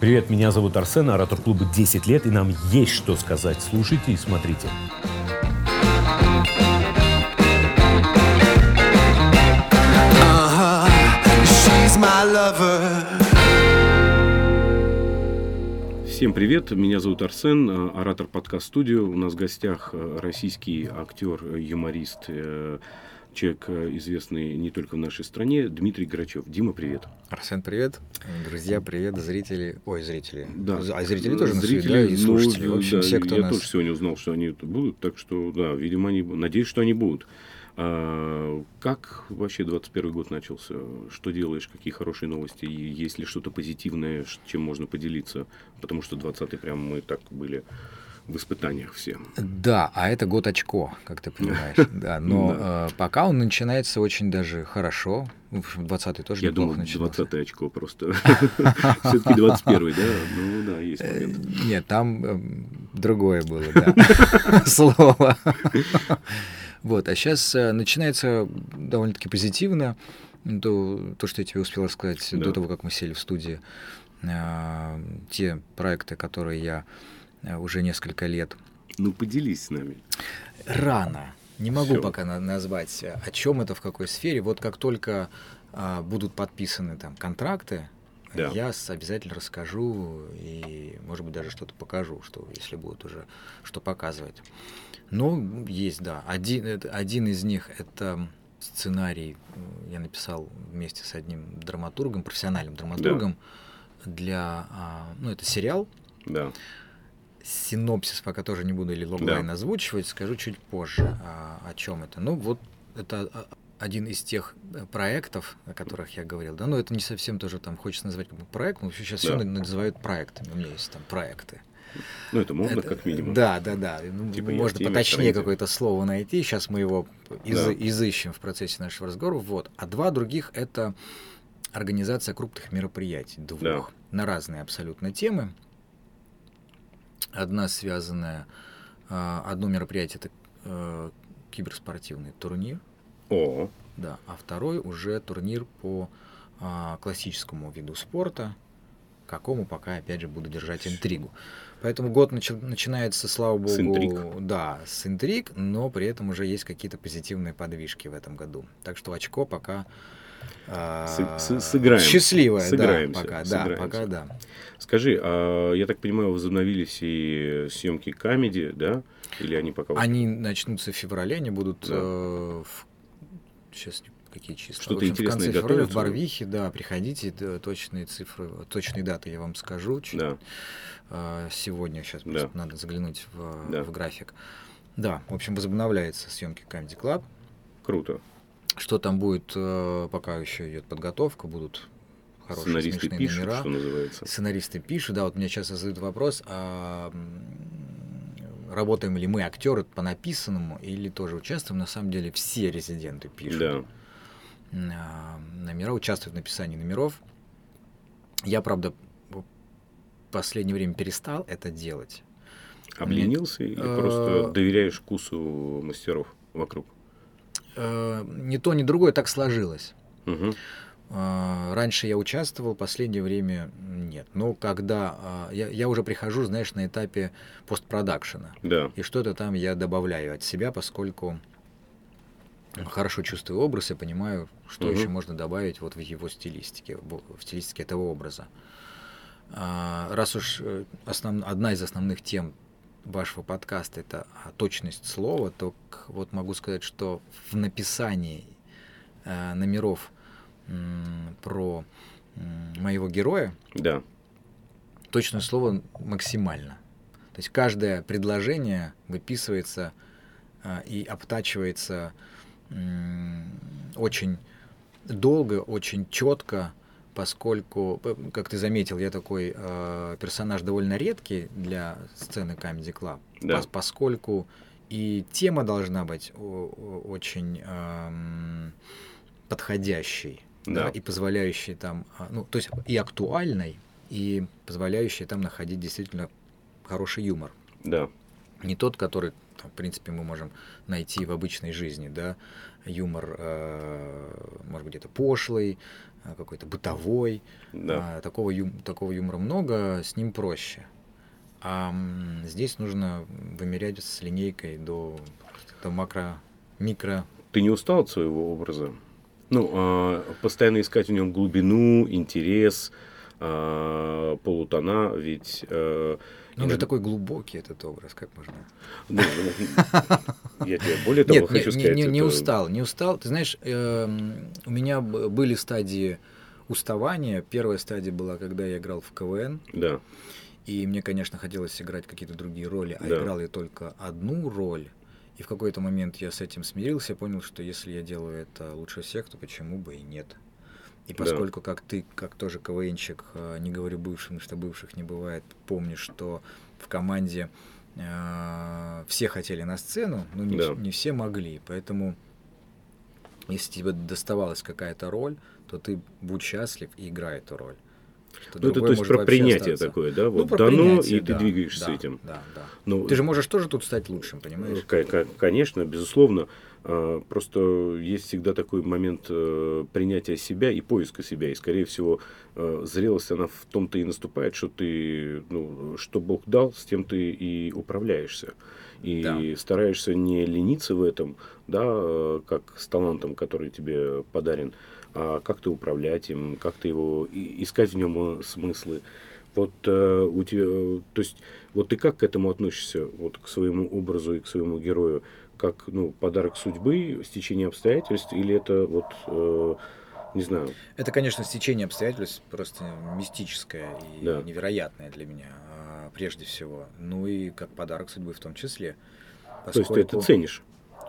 Привет, меня зовут Арсен, оратор клуба 10 лет, и нам есть что сказать. Слушайте и смотрите. Всем привет, меня зовут Арсен, э, оратор подкаст-студио. У нас в гостях э, российский актер, юморист, э, человек известный не только в нашей стране, Дмитрий Грачев. Дима, привет. Арсен, привет. Друзья, привет. Зрители. Ой, зрители. Да. А зрители тоже Зрители, связи, да, и ну, слушатели. В общем, да, все, кто я нас... тоже сегодня узнал, что они будут, так что, да, видимо, они, надеюсь, что они будут. А, как вообще 21 год начался? Что делаешь? Какие хорошие новости? И есть ли что-то позитивное, чем можно поделиться? Потому что 20-й прям мы так были в испытаниях все. Да, а это год очко, как ты понимаешь. Да, но э, пока он начинается очень даже хорошо. В общем, 20-й тоже Я думал, начинался. 20 очко просто. Все-таки 21 да? Ну да, есть Э, момент. Нет, там эм, другое было, да, слово. Вот, а сейчас начинается довольно-таки позитивно. То, то, что я тебе успел рассказать Да. до того, как мы сели в студии. А, Те проекты, которые я уже несколько лет Ну поделись с нами. Рано. Не могу Всё. пока на- назвать, э, о чем это, в какой сфере. Вот как только а, будут подписаны там контракты, Да. я обязательно расскажу и, может быть, даже что-то покажу, что если будут уже что показывать. Ну, есть, да. Один, один из них это сценарий, м, я написал вместе с одним драматургом, профессиональным драматургом для, а, ну, это сериал, Да. Синопсис пока тоже не буду или логлайн озвучивать, скажу чуть позже, а, о чем это. Ну, вот это а, один из тех э, проектов, о которых я говорил, да, но это не совсем тоже там хочется назвать как бы проект, но сейчас все Да. называют проектами, у меня есть там проекты. Ну это модно, Это- как минимум. Да, да, да. Ну, Типа можно есть поточнее какое-то слово найти. Сейчас мы его из- Да. изыщем в процессе нашего разговора. Вот. А два других это организация крупных мероприятий, двух, Да. на разные абсолютно темы. Одна связанная, а, одно мероприятие это э, киберспортивный турнир, О, да, а второй уже турнир по а, классическому виду спорта, какому пока, опять же, буду держать интригу. Поэтому год начи- начинается, слава богу, С интриг. да, с интриг, но при этом уже есть какие-то позитивные подвижки в этом году. Так что очко пока С- с- сыграем. счастливое, Сыграемся, да, пока, да, сыграемся. пока, да. скажи, а я так понимаю, возобновились и съемки камеди, да? Или они пока... Они начнутся в феврале, они будут Да. э, в... сейчас какие числа? Что-то В общем, интересное в конце февраля в? Барвихе, да, приходите, да, точные цифры, точные даты я вам скажу. чуть- Да, э, сегодня сейчас Да. просто надо заглянуть в, Да. в график. Да, в общем, возобновляется съемки Comedy Club. круто. Что там будет, э, пока еще идет подготовка, будут хорошие Сценаристы смешные пишут, номера. что называется. Сценаристы пишут, да, вот мне сейчас задают вопрос, а работаем ли мы актеры по написанному или тоже участвуем? На самом деле все резиденты пишут Да, а, номера, участвуют в написании номеров. Я, правда, в последнее время перестал это делать. обленился или Э, просто доверяешь вкусу мастеров вокруг? Э, Ни то, ни другое так сложилось. Мгм. А, Раньше я участвовал, последнее время нет. Но когда а, я, я уже прихожу, знаешь, на этапе постпродакшена. Да, И что-то там я добавляю от себя, поскольку хорошо чувствую образ и понимаю, что Мгм. еще можно добавить вот в его стилистике, в, стилистике этого образа. А, раз уж э, основ- одна из основных тем вашего подкаста это точность слова, то вот могу сказать, что в написании э, номеров м, про м, моего героя да, точное слово максимально. То есть каждое предложение выписывается а, и обтачивается м, очень долго, очень четко, поскольку, как ты заметил, я такой э, персонаж довольно редкий для сцены Comedy Club, Да. пос- поскольку и тема должна быть очень эм, подходящей, да, Да. и позволяющей там, а, ну, то есть и актуальной, и позволяющей там находить действительно хороший юмор. да. не тот, который, в принципе, мы можем найти в обычной жизни, да, юмор, э, может быть, где-то пошлый, э, какой-то бытовой. Да. А, такого, ю- такого юмора много, с ним проще. А здесь нужно вымерять с линейкой до, до макро, микро. Ты не устал от своего образа? Ну, а, постоянно искать в нем глубину, интерес, а, полутона, ведь... э, Ну, он же такой глубокий, этот образ, как можно... Я тебе более того Нет, хочу не- сказать. не- не это- устал, не устал. Ты знаешь, эм, у меня были стадии уставания. Первая стадия была, когда я играл в КВН. Да, И мне, конечно, хотелось играть какие-то другие роли, а Да. играл я только одну роль. И в какой-то момент я с этим смирился, понял, что если я делаю это лучше всех, то почему бы и нет. И Да. поскольку, как ты, как тоже КВНчик, э, не говорю бывшим, что бывших не бывает, помнишь, что в команде э, все хотели на сцену, но не, Да. не все могли. Поэтому, если тебе доставалась какая-то роль, то ты будь счастлив и играй эту роль. Ну это то есть про принятие остаться. такое, да? Ну, Вот про дано, принятие, и ты да, двигаешься да, с этим. Да, да. Ну, Ты же можешь тоже тут стать лучшим, понимаешь? Ка- ка- Конечно, безусловно. А, Просто есть всегда такой момент э, принятия себя и поиска себя. И, скорее всего, э, зрелость, она в том-то и наступает, что ты, ну, что Бог дал, с тем ты и управляешься. И Да. стараешься не лениться в этом, да, э, как с талантом, который тебе подарен, а как-то управлять им, как-то его и- искать в нем э, смыслы. Вот э, у тебя, э, то есть, вот ты как к этому относишься, вот к своему образу и к своему герою, как ну подарок судьбы, стечение обстоятельств, или это вот э, не знаю, Это, конечно, стечение обстоятельств просто мистическое и Да. невероятное для меня, а, прежде всего. Ну и как подарок судьбы в том числе. то есть ты это ценишь.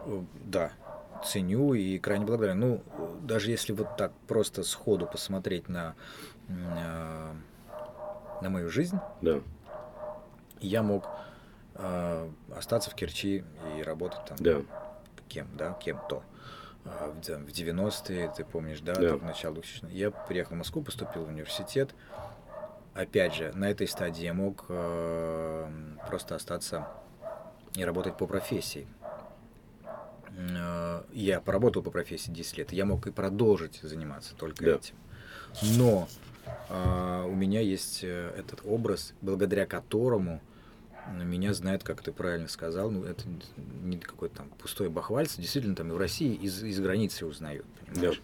Э, Да, ценю и крайне благодарен. Ну, даже если вот так просто сходу посмотреть на, а, на мою жизнь, Да, я мог остаться в Керчи и работать там да, кем, да, кем-то. А, В, в 90-е, ты помнишь, да, Да. там, начало 2000 Я приехал в Москву, поступил в университет. Опять же, на этой стадии я мог э, просто остаться и работать по профессии. Э, Я поработал по профессии 10 лет, я мог и продолжить заниматься только Да. этим. Но у меня есть э, этот образ, благодаря которому ну, меня знают, как ты правильно сказал, ну это не какое-то там пустое бахвальство, действительно там и в России из, из границы узнают, понимаешь?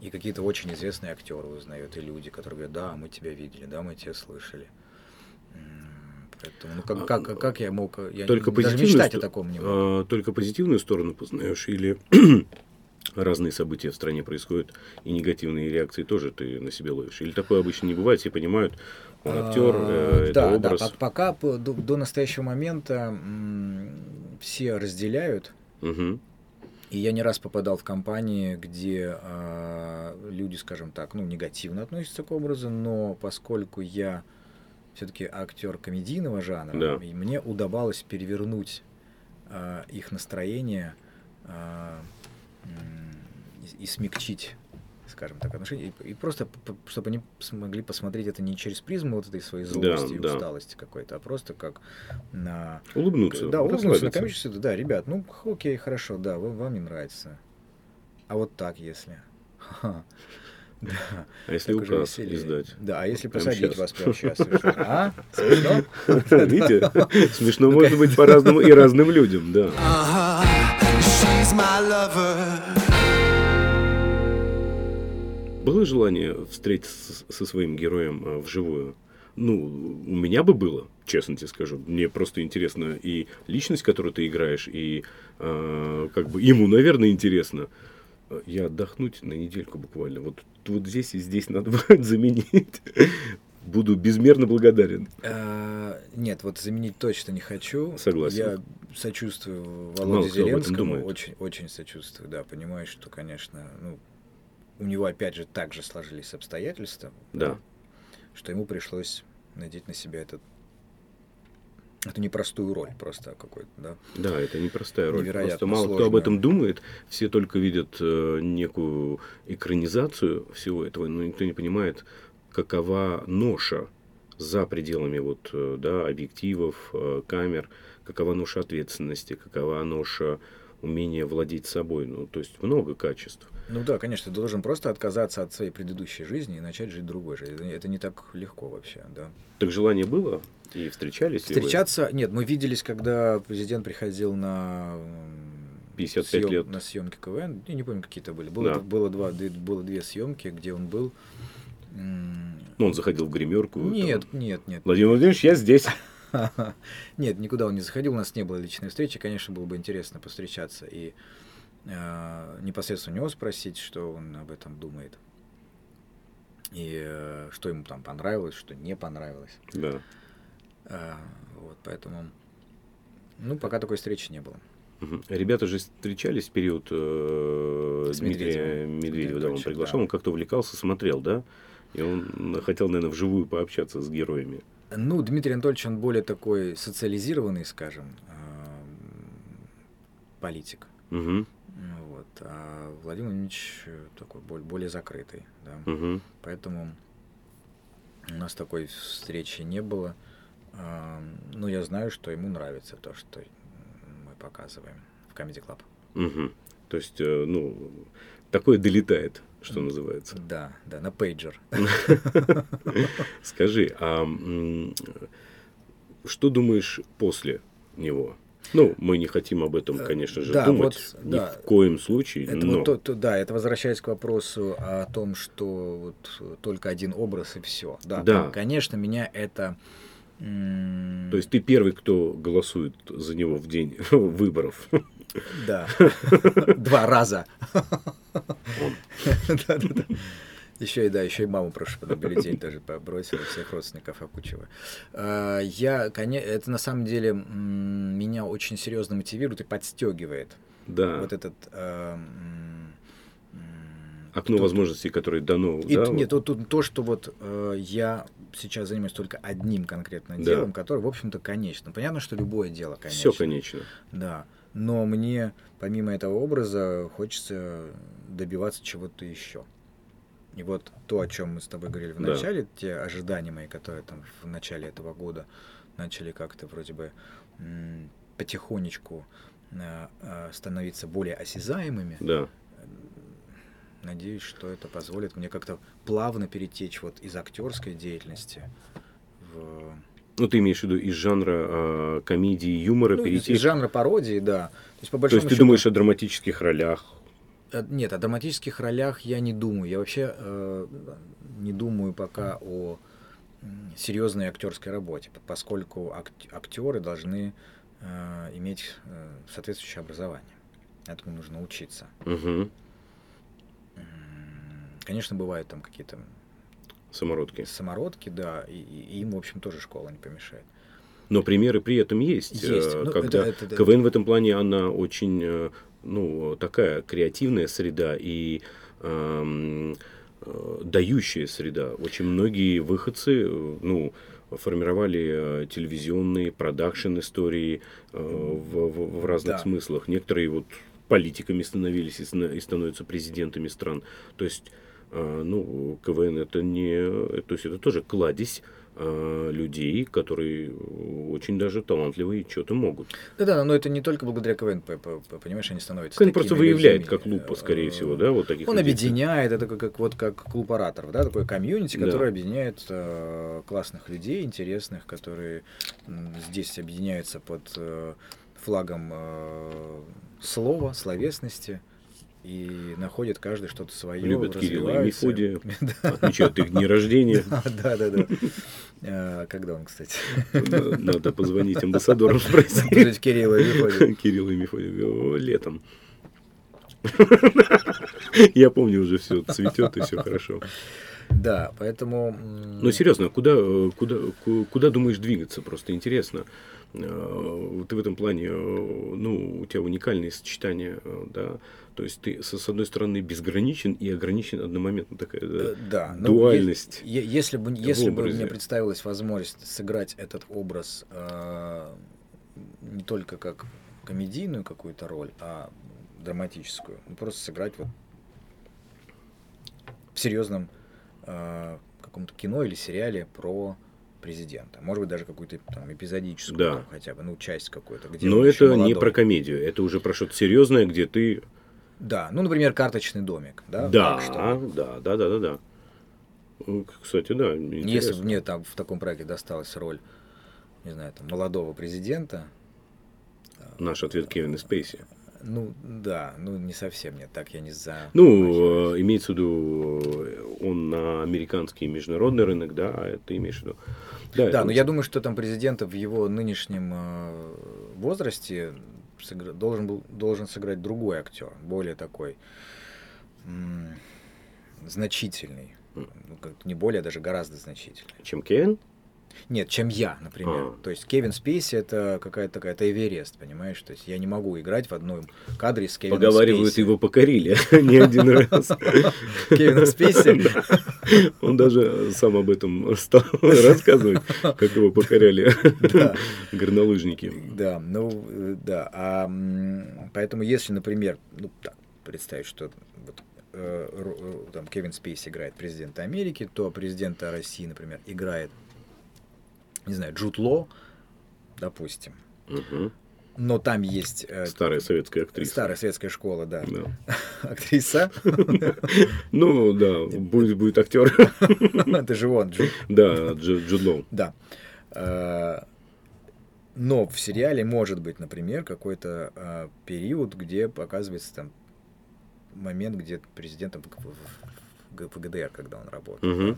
И какие-то очень известные актеры узнают, и люди, которые говорят, да, мы тебя видели, да, мы тебя слышали. Поэтому, ну как, А, как, как я мог, э, я только даже позитивную мечтать о таком не мог. а, только позитивную сторону познаешь или разные события в стране происходят и негативные реакции тоже ты на себе ловишь. Или такое обычно не бывает, все понимают, он актер, А, э, да, это да, образ. пока по- до, до настоящего момента все разделяют, и я не раз попадал в компании, где а, люди, скажем так, ну, негативно относятся к образу, но поскольку я все-таки актер комедийного жанра, Да. и мне удавалось перевернуть а, их настроение и, и смягчить скажем так, отношения, и, и просто, чтобы они смогли посмотреть это не через призму вот этой своей злости и да. усталости какой-то, а просто как на Улыбнуться, да, улыбнуться на расслабиться. комическую, да, ребят, ну, окей, хорошо, да, вы- вам не нравится. А вот так, если. Да. А если так указ издать? Да, а если Прямо посадить щас. вас прямо сейчас? А? Смешно? Видите? Смешно может быть по-разному и разным людям, да. Было желание встретиться со своим героем а, вживую? Ну, у меня бы было, честно тебе скажу. Мне просто интересно и личность, которую ты играешь, и а, как бы ему, наверное, интересно. Я отдохнуть на недельку буквально. Вот, вот здесь и здесь надо будет заменить. Буду безмерно благодарен. А, Нет, вот заменить точно не хочу. Согласен. Я сочувствую Мало Володе этом Зеленскому. Очень, очень сочувствую, да. Понимаю, что, конечно, ну, у него опять же так же сложились обстоятельства. Да. что ему пришлось надеть на себя этот эту непростую роль просто какой-то, да. Да, это непростая роль. Невероятно Просто мало кто об этом думает. Все только видят э, некую экранизацию всего этого, но никто не понимает, какова ноша за пределами вот, э, да, объективов, э, камер, какова ноша ответственности, какова ноша умения владеть собой. Ну, то есть много качеств. Ну да, конечно, ты должен просто отказаться от своей предыдущей жизни и начать жить другой жизнью. Это, это не так легко вообще, да. Так желание было? И встречались? ли вы? Встречаться, нет, мы виделись, когда президент приходил на м, 55 съем- лет. на съемки КВН. Я не помню, какие-то были. Было, Да. было, два, было две съемки, где он был. Ну, он заходил в гримерку. Нет, там, нет, нет. Владимир Владимирович, я здесь. Нет, никуда он не заходил, у нас не было личной встречи. Конечно, было бы интересно постречаться и непосредственно у него спросить, что он об этом думает. И э, что ему там понравилось, что не понравилось. Да. А, вот, поэтому, ну, пока такой встречи не было. Ребята же встречались в период э, С Дмитрия. Медведева, да, он приглашал, да. он как-то увлекался, смотрел, да? И он хотел, наверное, вживую пообщаться с героями. Ну, Дмитрий Анатольевич, он более такой социализированный, скажем, политик. Угу, Вот. А Владимир Владимирович э, такой боль- более закрытый. Да. угу. Поэтому у нас такой встречи не было. А, Ну, я знаю, что ему нравится то, что мы показываем в Comedy Club. Угу. То есть, э, ну, такое долетает, что называется. Да, да, на пейджер. Скажи, а что думаешь после него? Ну, мы не хотим об этом, конечно же, Э, да, думать вот, ни да. в коем случае, Это но... вот то- то- да, это возвращаясь к вопросу о том, что вот э, только один образ и все. Да, Да. конечно, меня это. То есть ты первый, кто голосует за него в день выборов. Да. Два раза. Еще и да, еще и маму прошу под бюллетень тоже побросил, всех родственников окучиваю. А, Я, конечно, это на самом деле меня очень серьезно мотивирует и подстегивает. Да. Вот этот а, м, м, Окно то- возможностей, которое дано. И, да, нет, вот. тут то, что вот э, я сейчас занимаюсь только одним конкретно Да. делом, которое, в общем-то, конечно. Понятно, что любое дело, Все, конечно. конечно. Да. Но мне, помимо этого образа, хочется добиваться чего-то еще. И вот то, о чем мы с тобой говорили в Да. начале, те ожидания мои, которые там в начале этого года начали как-то вроде бы потихонечку э, э, становиться более осязаемыми. Да. Надеюсь, что это позволит мне как-то плавно перетечь вот из актерской деятельности в Ну, ты имеешь в виду из жанра а, комедии, юмора ну, из, перейти. из жанра пародии, да. То есть, по То большому есть ты счету- думаешь о драматических ролях. Э, Нет, о драматических ролях я не думаю. Я вообще э, не думаю пока о серьезной актерской работе, поскольку ак- актеры должны э, иметь э, соответствующее образование. Этому нужно учиться. Угу. Конечно, бывают там какие-то Самородки. самородки, да, и, и им, в общем, тоже школа не помешает. Но примеры при этом есть. Есть. э, Ну, когда это- это- КВН в этом плане, она очень, ну, такая креативная среда и эм, э, дающая среда. Очень многие выходцы, ну, формировали э, телевизионные продакшн истории э, в, в- в разных Да. смыслах. Некоторые вот политиками становились и, и становятся президентами стран. То есть, э, ну, КВН это не, то есть это тоже кладезь людей, которые очень даже талантливые и что-то могут. Да-да, но это не только благодаря КВН, понимаешь, они становятся КВН просто выявляет, людьми. как лупа, скорее Э, всего, да, вот таких Он людей. объединяет, это как, как- вот как клуб ораторов, да, такой комьюнити, Да. который объединяет э, классных людей, интересных, которые м, здесь объединяются под э, флагом э, слова, словесности и находят каждый что-то свое. Любят Кирилла и. Мефодия, отмечают их дни рождения. да, да. да. Э, Когда он, кстати? Надо позвонить амбассадорам спросить. Кирилла и Мефодия. Кирилл и Мефодий. О, Летом. Я помню уже все цветет и все хорошо. Да, поэтому... Ну, серьезно, куда, э, куда, ку- куда думаешь двигаться? Просто интересно. Э, Ты в этом плане, э, ну, у тебя уникальные сочетания, э, да. То есть ты, с одной стороны, безграничен и ограничен одномоментно такая да, Да, ну, дуальность. е- если бы, если бы мне представилась возможность сыграть этот образ э, не только как комедийную какую-то роль, а драматическую, ну, просто сыграть вот в серьезном э, каком-то кино или сериале про президента. Может быть, даже какую-то там эпизодическую Да. там хотя бы, ну, часть какую-то. Но это не про комедию, это уже про что-то серьезное, где ты... Да, ну, например, карточный домик, да? Да, что. да, да, да, да, да. Кстати, да, Если интересно. бы мне там в таком проекте досталась роль, не знаю, там, молодого президента, Наш ответ Кевина Спейси. Ну, да, ну, не совсем нет, так я не за... Ну, э, имеется в виду, э, он на американский международный рынок, да, это имеешь в виду. Да, Да, но я думаю, что там президента в его нынешнем э, возрасте сыгра- должен был должен сыграть другой актер, более такой значительный, ну, как- не более, а даже гораздо значительный. Чем Кевин? Нет, чем я, например. А. То есть Кевин Спейси это какая-то такая, это Эверест, понимаешь? То есть я не могу играть в одном кадре с Кевином Поговаривают, Спейси. его покорили не один раз. Кевина Спейси? Он даже сам об этом стал рассказывать, как его покоряли горнолыжники. Да, ну э, да. А, поэтому, если, например, ну так, представить, что вот, э, э, там Кевин Спейси играет президента Америки, то президента России, например, играет, не знаю, Джуд Ло, допустим. Мгм. Но там есть э, Старая советская актриса. старая советская школа, да, Да. актриса. Ну да, будет, будет актер. Это же он, Джуд Да, Джуд Лоу. Да. Э, Но в сериале может быть, например, какой-то э, период, где показывается там момент, где президентом в, в- в- в ГДР, когда он работал в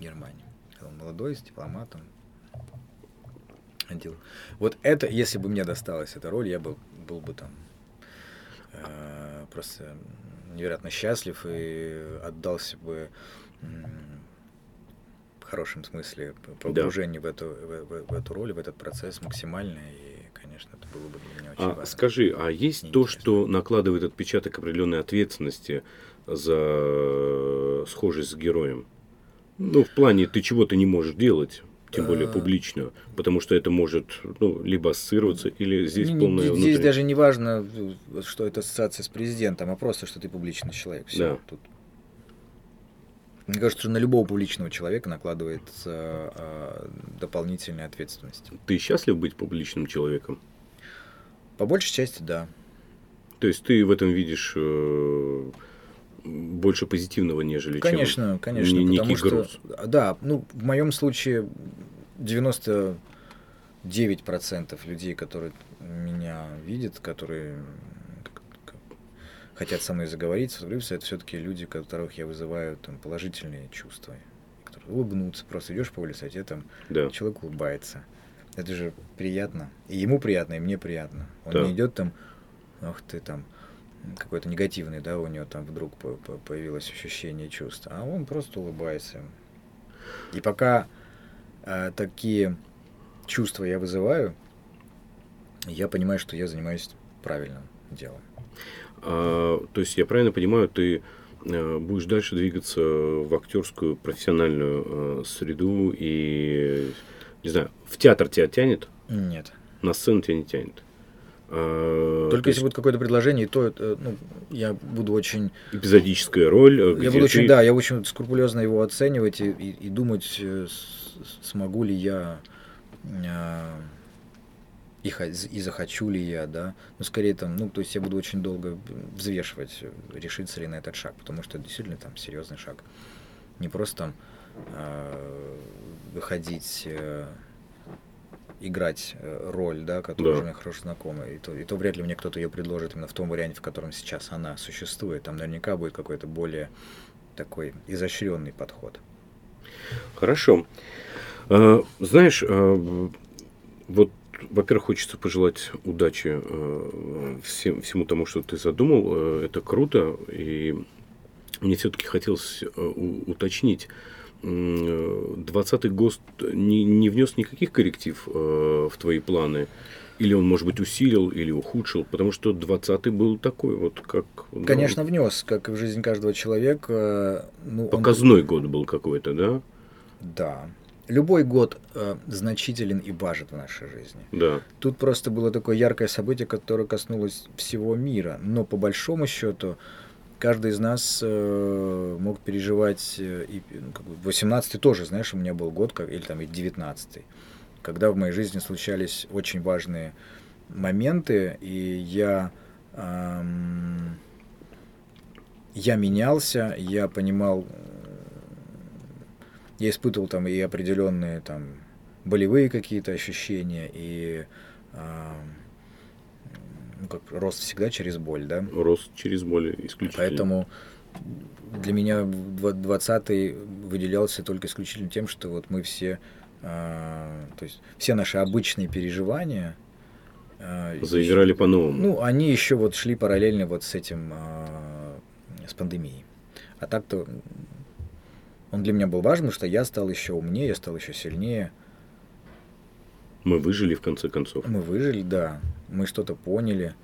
Германии. Когда он молодой, с дипломатом. Ходил. Вот это, если бы мне досталась эта роль, я был, был бы там э, просто невероятно счастлив и отдался бы м, в хорошем смысле п- Да. в, эту, в, в- в эту роль, в этот процесс максимально. И, конечно, это было бы для меня очень А важно. скажи, а есть то, Интересно. что накладывает отпечаток определенной ответственности за схожесть с героем? Ну, в плане ты чего-то не можешь делать, тем более А. публично, потому что это может ну, либо ассоциироваться, или здесь Не- полное здесь внутреннее- даже не важно, э, что это ассоциация с президентом, а просто, что ты публичный человек. Всё. Да. Тут... Мне кажется, что на любого публичного человека накладывается э, дополнительная ответственность. Ты счастлив быть публичным человеком? По большей части, да. То есть ты в этом видишь э, больше позитивного, нежели Конечно, чем конечно, не- потому некий что, груз. да, ну, в моем случае 99% людей, которые меня видят, которые хотят со мной заговорить, сфотографироваться, это все-таки люди, которых я вызываю там положительные чувства, которые улыбнутся, просто идешь по улице, а тебе там Да. человек улыбается. Это же приятно. И ему приятно, и мне приятно. Он Да. не идет там, ах ты там, какой-то негативный, да, у него там вдруг по- по- появилось ощущение чувств. А он просто улыбается. И пока э, такие чувства я вызываю, я понимаю, что я занимаюсь правильным делом. А, то есть я правильно понимаю, ты э, будешь дальше двигаться в актерскую профессиональную э, среду и не знаю, в театр тебя тянет, Нет. на сцену тебя не тянет. А, Только то если будет какое-то предложение, то это, ну, я буду очень эпизодическая роль. э, Я буду очень, ты- да, я очень скрупулезно его оценивать и, и- и думать, э, смогу ли я э, и, и захочу ли я, да. Ну, скорее там, ну, то есть я буду очень долго взвешивать, э, решиться ли на этот шаг, потому что это действительно там серьезный шаг. Не просто там э, выходить, э, играть э, роль, да, которая Да. уже хорошо знакома. И то, и то вряд ли мне кто-то ее предложит именно в том варианте, в котором сейчас она существует. Там наверняка будет какой-то более такой изощренный подход. Хорошо. А, Знаешь, а, вот, во-первых, хочется пожелать удачи э, всем, всему тому, что ты задумал. Э, Это круто. И мне все-таки хотелось э, уточнить. М, 20-й ГОСТ не, не внес никаких корректив э, в твои планы? Или он, может быть, усилил или ухудшил? Потому что 20-й был такой, вот как... ну, Конечно, внес, как и в жизнь каждого человека. Ну, он- Показной год был какой-то, да? Да. Любой год э, значителен и важен в нашей жизни. Да. Тут просто было такое яркое событие, которое коснулось всего мира. Но по большому счету каждый из нас э, мог переживать, э, и, ну, как бы, 18-й тоже, знаешь, у меня был год, как, или там и 19-й, когда в моей жизни случались очень важные моменты, и я, эм, я менялся, я понимал, я испытывал там и определенные там болевые какие-то ощущения, и эм, ну, как рост всегда через боль, да? Рост через боль исключительно. Поэтому для меня 20-й выделялся только исключительно тем, что вот мы все, э, то есть все наши обычные переживания э, Заиграли по-новому. Ну, они еще вот шли параллельно вот с этим, э, с пандемией. А так-то он для меня был важен, потому что я стал еще умнее, я стал еще сильнее. Мы выжили в конце концов. Мы выжили, да. Мы что-то поняли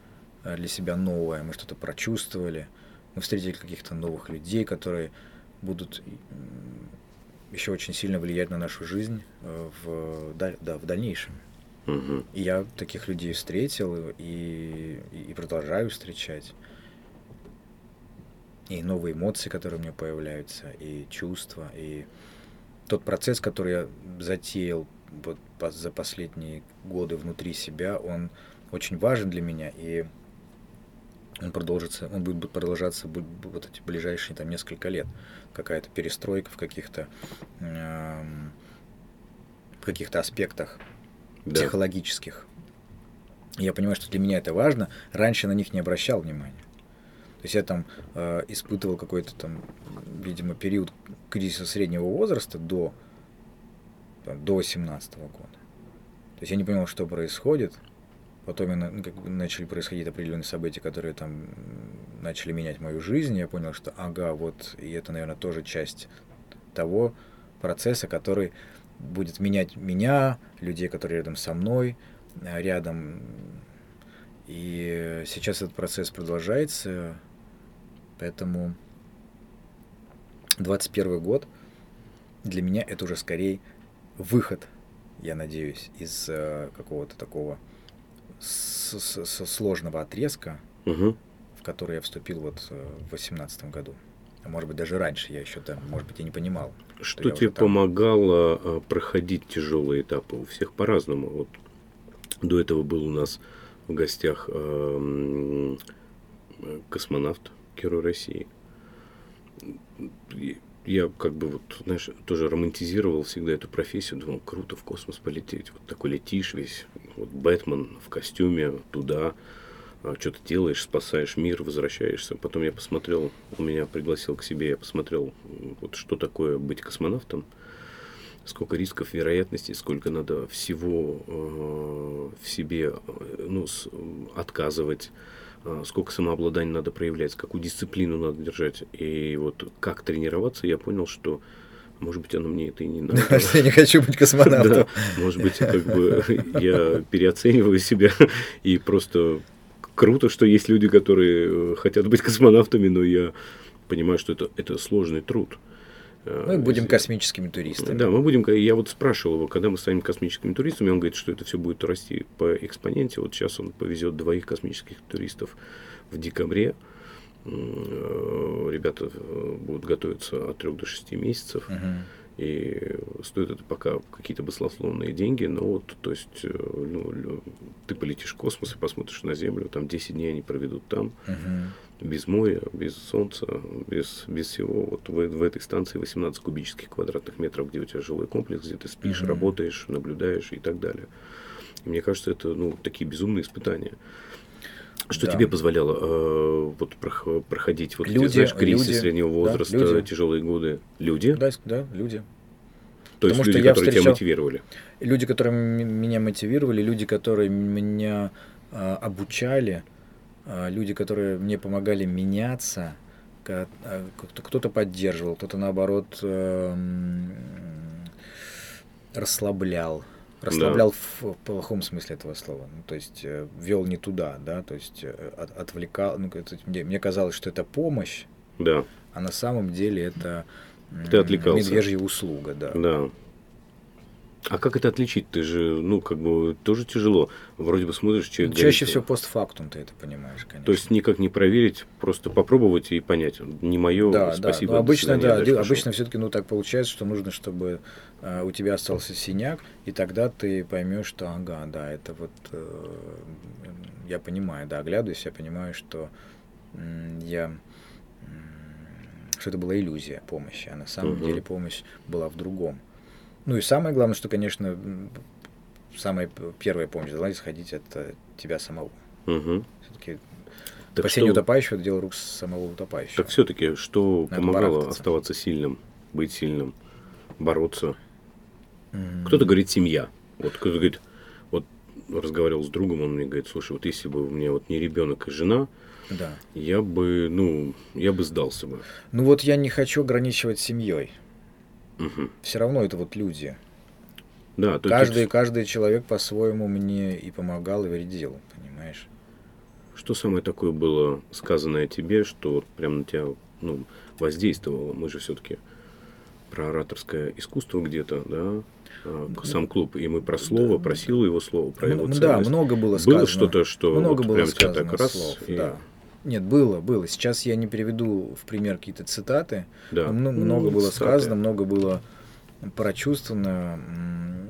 э, для себя новое, мы что-то прочувствовали. Мы встретили каких-то новых людей, которые будут еще очень сильно влиять на нашу жизнь э, в, да, в дальнейшем. Мгм. И я таких людей встретил и, и продолжаю встречать. И новые эмоции, которые у меня появляются, и чувства, и тот процесс, который я затеял вот за последние годы внутри себя, он очень важен для меня, и он продолжится, он будет продолжаться вот эти ближайшие там несколько лет. Какая-то перестройка в каких-то эм, в каких-то аспектах Да. психологических. И Я понимаю, что для меня это важно. Раньше на них не обращал внимания. То есть я там э, испытывал какой-то там, видимо, период кризиса среднего возраста до, до 18 года. То есть я не понимал, что происходит. Потом я ну, как бы начали происходить определенные события, которые там начали менять мою жизнь. Я понял, что ага, вот, и это, наверное, тоже часть того процесса, который будет менять меня, людей, которые рядом со мной, э, рядом. И сейчас этот процесс продолжается, поэтому 21 год для меня это уже скорее выход, я надеюсь, из э, какого-то такого сложного отрезка, Мгм. в который я вступил вот э, в 2018 году. А может быть, даже раньше я еще там, может быть, я не понимал. Что я тебе там. помогало а, проходить тяжелые этапы? У всех по-разному. Вот до этого был у нас в гостях эм, э, космонавт, герой России. Я как бы вот, знаешь, тоже романтизировал всегда эту профессию, думал, круто в космос полететь. Вот такой летишь весь, вот Бэтмен в костюме туда, что-то делаешь, спасаешь мир, возвращаешься. Потом я посмотрел, у меня пригласил к себе, я посмотрел, вот что такое быть космонавтом, сколько рисков, вероятностей, сколько надо всего э, в себе э, ну, с- отказывать, сколько самообладания надо проявлять, какую дисциплину надо держать. И вот как тренироваться, я понял, что, может быть, оно мне это и не надо. Я не хочу быть космонавтом. Да, может быть, как бы я переоцениваю себя и просто круто, что есть люди, которые э, хотят быть космонавтами, но я понимаю, что это, это сложный труд. Э, Мы будем если- космическими туристами. Да, мы будем, я вот спрашивал его, когда мы станем космическими туристами, он говорит, что это все будет расти по экспоненте. Вот сейчас он повезет двоих космических туристов в декабре. Э, Ребята э, будут готовиться от 3 до 6 месяцев. Мгм. И стоит это пока какие-то баслословные деньги, но вот, то есть, э, ну, ты полетишь в космос и посмотришь на Землю, там 10 дней они проведут там, Мгм. без моря, без солнца, без, без всего. Вот в, в этой станции 18 кубических квадратных метров, где у тебя жилой комплекс, где ты спишь, Мгм. работаешь, наблюдаешь и так далее. И мне кажется, это ну, такие безумные испытания. Что Да. тебе позволяло э, вот прох- проходить вот эти, Люди, знаешь, кризисы люди, среднего да, возраста, люди. тяжелые годы? Люди? Да, да, люди. То есть Потому что люди, я которые тебя встречал- мотивировали. Люди, которые меня мотивировали, люди, которые меня а, обучали, а, люди, которые мне помогали меняться, а, кто- кто-то поддерживал, кто-то наоборот эм, расслаблял. Расслаблял в плохом смысле этого слова. Ну, то есть э, вел не туда, да, то есть э, от- отвлекал. Ну, это- мне, мне казалось, что это помощь, Да, а на самом деле это Ты отвлекался. медвежья услуга, да. да. А как это отличить? Ты же, ну, как бы, тоже тяжело. Вроде бы смотришь, человек Чаще всего постфактум ты это понимаешь, конечно. То есть никак не проверить, просто попробовать и понять. Не мое, да, спасибо. да. Ну, до обычно, да, пошел. обычно все-таки, ну, так получается, что нужно, чтобы э, у тебя остался синяк, и тогда ты поймешь, что, ага, да, это вот, э, я понимаю, да, оглядываюсь, я понимаю, что м, я, м, что это была иллюзия помощи, а на самом Мгм. деле помощь была в другом. Ну и самое главное, что, конечно, самая первая помощь должна исходить от э, тебя самого. Мгм. Все-таки Так спасение что- утопающего – это дело рук самого утопающего. Так все-таки, что Надо помогало оставаться сильным, быть сильным, бороться? М. Кто-то говорит семья. Вот кто-то говорит, вот разговаривал с другом, он мне говорит, слушай, вот если бы у меня вот не ребенок и жена, Да. я бы, ну, я бы сдался бы. Ну вот я не хочу ограничивать семьей. Мгм. Все равно это вот люди. Да, то Каждый, есть, каждый человек по-своему мне и помогал, и вредил, понимаешь? что самое такое было сказанное тебе, что вот прям на тебя ну, воздействовало? Мы же все-таки про ораторское искусство где-то, да, а, сам клуб, и мы про слово, про силу его слова, про его М- да, ценность. много было сказано. Было что-то, что много вот было прям тебя так раз слов, и- да. Нет, было, было. Сейчас я не приведу в пример какие-то цитаты. Да. но Ну, много было цитаты. сказано, много было прочувствовано,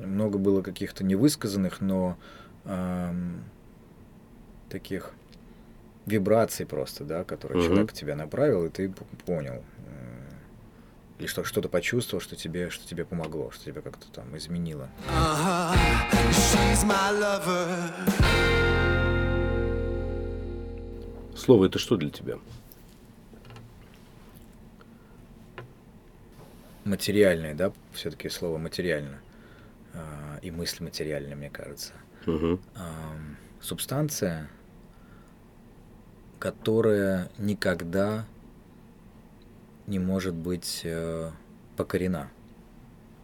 много было каких-то невысказанных, но ам, таких вибраций просто, да, которые Мгм. человек тебя направил, и ты понял. Или что, что-то почувствовал, что тебе, что тебе помогло, что тебя как-то там изменило. Uh-huh. She's my lover. Слово это что для тебя? Материальное, да, все-таки слово материально. а, И мысль материальная, мне кажется. Ам, субстанция, которая никогда не может быть э, покорена.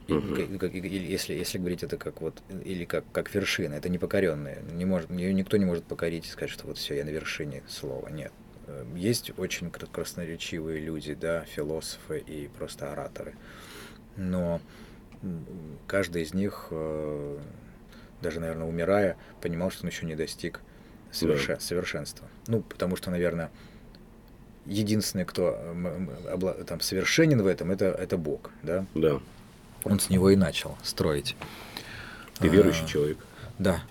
Или если, если говорить это как вот, или как, как вершина, это непокоренная. Не может, ее никто не может покорить и сказать, что вот все, я на вершине слова. Нет. Э, Есть очень кра- красноречивые люди, да, философы и просто ораторы. Но каждый из них, э, даже, наверное, умирая, понимал, что он еще не достиг соверше- совершенства. Ну, потому что, наверное, единственный, кто э, там совершенен в этом, это, это Бог, да? Да. Он с него и начал строить. Ты А, верующий человек. Да.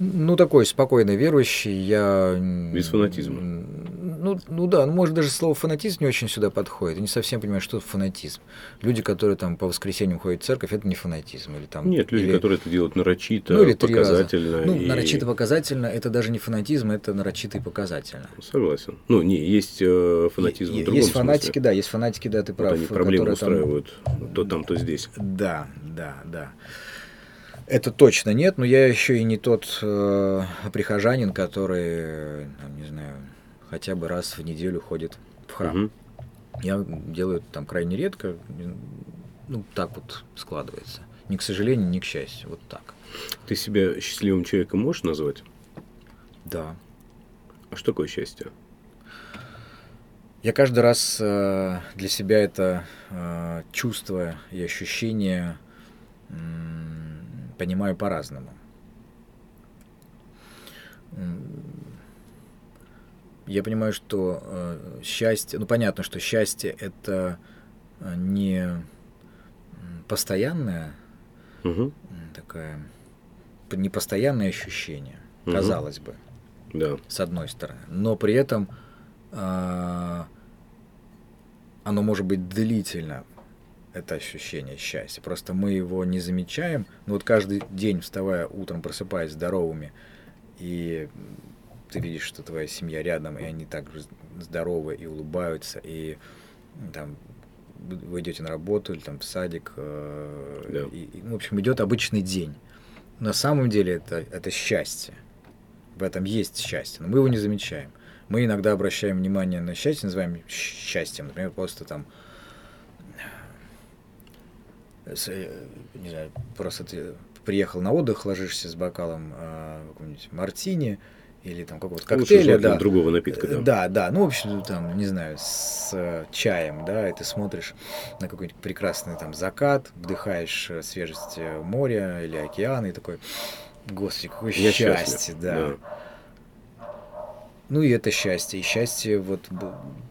Ну, такой спокойно верующий, я... Без фанатизма. Ну, ну да, ну, может, даже слово фанатизм не очень сюда подходит. Я не совсем понимаю, что фанатизм. Люди, которые там по воскресеньям ходят в церковь, это не фанатизм. Или, там, Нет, люди, или- которые это делают нарочито, ну, или показательно. Ну, и- нарочито показательно, это даже не фанатизм, это нарочито и показательно. Согласен. Ну, не, есть э, фанатизм Е- в другом есть фанатики, смысле. да, есть фанатики, да, ты Вот прав. они проблемы которые там- устраивают то там, то здесь. Да, да, да. Это точно нет, но я еще и не тот э, прихожанин, который, э, там, не знаю, хотя бы раз в неделю ходит в храм. Мгм. Я делаю это там крайне редко, ну так вот складывается. Ни к сожалению, ни к счастью, вот так. Ты себя счастливым человеком можешь назвать? Да. А что такое счастье? Я каждый раз э, для себя это э, чувство и ощущение м, понимаю по-разному. Я понимаю, что э, счастье, ну понятно, что счастье это э, не постоянное м, такое непостоянное ощущение, Мгм. казалось бы Да. с одной стороны, но при этом а, оно может быть длительно, это ощущение счастья. Просто мы его не замечаем. Но вот каждый день, вставая утром, просыпаясь здоровыми, и ты видишь, что твоя семья рядом, и они так здоровы и улыбаются, и там вы идете на работу или там в садик, э, Да. и, и, ну, в общем, идет обычный день. На самом деле это, это счастье. В этом есть счастье, но мы его не замечаем. Мы иногда обращаем внимание на счастье, называем счастьем. Например, просто там не знаю, просто ты приехал на отдых, ложишься с бокалом э, какого-нибудь мартини, или там какого-то коктейля, да. другого напитка, да. Да, да, ну, в общем, там, не знаю, с э, чаем, да, и ты смотришь на какой-нибудь прекрасный там закат, вдыхаешь э, свежесть э, моря или океана, и такой, господи, какое Я счастье, счастлив, да. Ну и это счастье, и счастье вот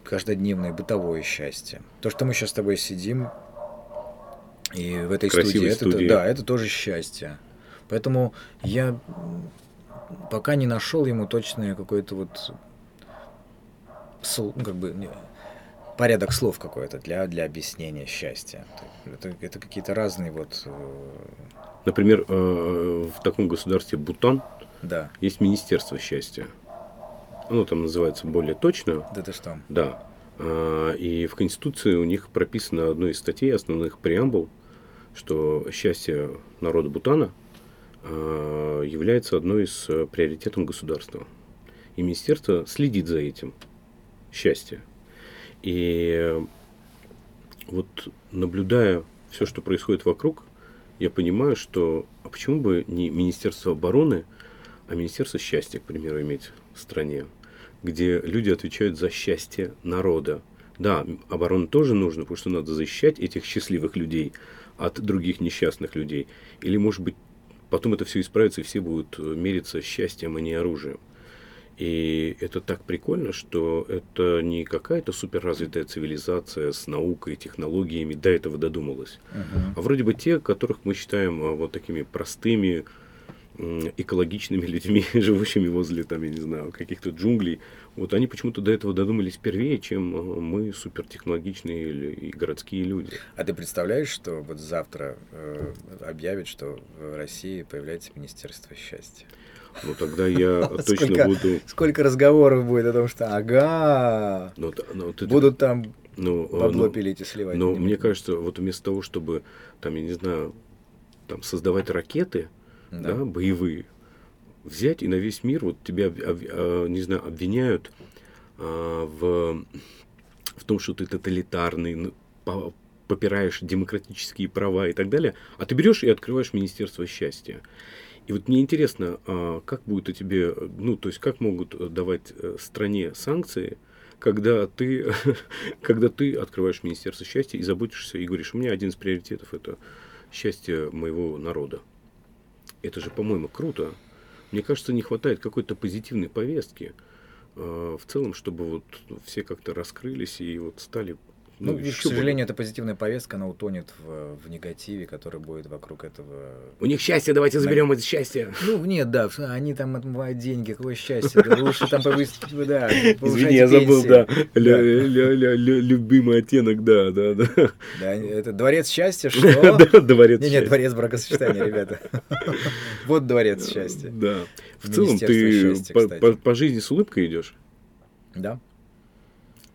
каждодневное, бытовое счастье. То, что мы сейчас с тобой сидим, и в этой Красивой студии, это, студии. да, это тоже счастье. Поэтому я пока не нашел ему точное какое-то вот как бы порядок слов какой-то для, для объяснения счастья. Это, это какие-то разные вот, э, Например, э, в таком государстве Бутан да, есть Министерство счастья. Оно там называется более точно. да ты что? Да. А, И в Конституции у них прописано одной из статей основных преамбул, что счастье народа Бутана а, является одной из э, приоритетов государства. И министерство следит за этим. Счастье. И э, вот наблюдая все, что происходит вокруг, я понимаю, что а почему бы не Министерство обороны, а Министерство счастья, к примеру, иметь в стране, где люди отвечают за счастье народа. Да, оборону тоже нужно, потому что надо защищать этих счастливых людей от других несчастных людей. Или, может быть, потом это все исправится, и все будут э, мериться счастьем, а не оружием. И это так прикольно, что это не какая-то суперразвитая цивилизация с наукой, технологиями до этого додумалась. Мгм. А вроде бы те, которых мы считаем а, вот такими простыми, экологичными людьми, живущими возле, там, я не знаю, каких-то джунглей, вот они почему-то до этого додумались первее, чем а, мы супертехнологичные и городские люди. А ты представляешь, что вот завтра э, объявят, что в России появляется Министерство счастья? Ну тогда я точно Сколько- буду... Сколько разговоров будет о том, что ага, Ну, т- ну, ты- будут там ну, а, бабло ну, пилить и сливать. Но Не мне кажется, вот вместо того, чтобы, там, я не знаю, там, создавать ракеты, Да. да, боевые, взять и на весь мир, вот тебя, а, не знаю, обвиняют а, в, в том, что ты тоталитарный, по- попираешь демократические права и так далее, а ты берешь и открываешь Министерство счастья. И вот мне интересно, а, как будет у тебе, ну, то есть как могут давать э, стране санкции, когда ты, когда ты открываешь Министерство счастья и заботишься и говоришь, у меня один из приоритетов это счастье моего народа. Это же, по-моему, круто. Мне кажется, не хватает какой-то позитивной повестки э, в целом, чтобы вот все как-то раскрылись и вот стали. Ну, еще к сожалению, эта позитивная повестка, она утонет в, в негативе, который будет вокруг этого. У них счастье, давайте заберем это счастье. Ну, нет, да, они там отмывают деньги, какое счастье. да лучше там повысить, да, Извини, я забыл, да. Любимый оттенок, да, да, да. Да, это дворец счастья, что? Да, Дворец Не, нет, счастья. дворец бракосочетания, ребята. Вот дворец счастья. Да. В целом ты счастья, по жизни с улыбкой идешь. Да,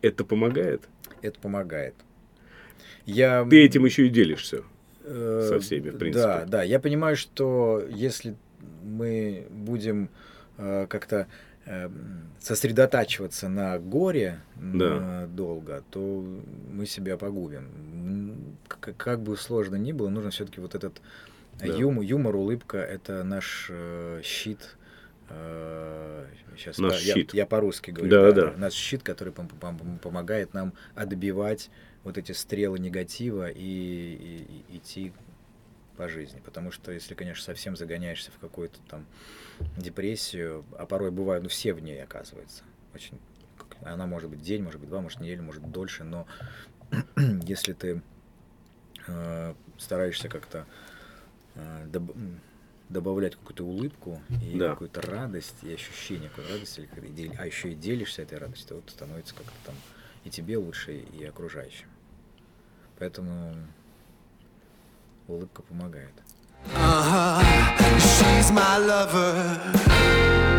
Это помогает. Это помогает. Я... Ты этим еще и делишься. Э, со всеми, в принципе. Да, да. Я понимаю, что если мы будем э, как-то э, сосредотачиваться на горе Да. долго, то мы себя погубим. Как, как бы сложно ни было, нужно все-таки вот этот Да. юмор, юмор, улыбка это наш э, щит. Сейчас Наш я, щит. я по-русски говорю. Да, да. Наш щит, который пом- пом- помогает нам отбивать вот эти стрелы негатива и, и- и идти по жизни. Потому что если, конечно, совсем загоняешься в какую-то там депрессию, а порой бывают, ну все в ней оказывается. Очень, она может быть день, может быть два, может неделю, может дольше, но если ты э, стараешься как-то э, доб- добавлять какую-то улыбку и Да. какую-то радость и ощущение какой радости, а еще и делишься этой радостью, то вот становится как-то там и тебе лучше, и окружающим. Поэтому улыбка помогает. Uh huh. She's my lover.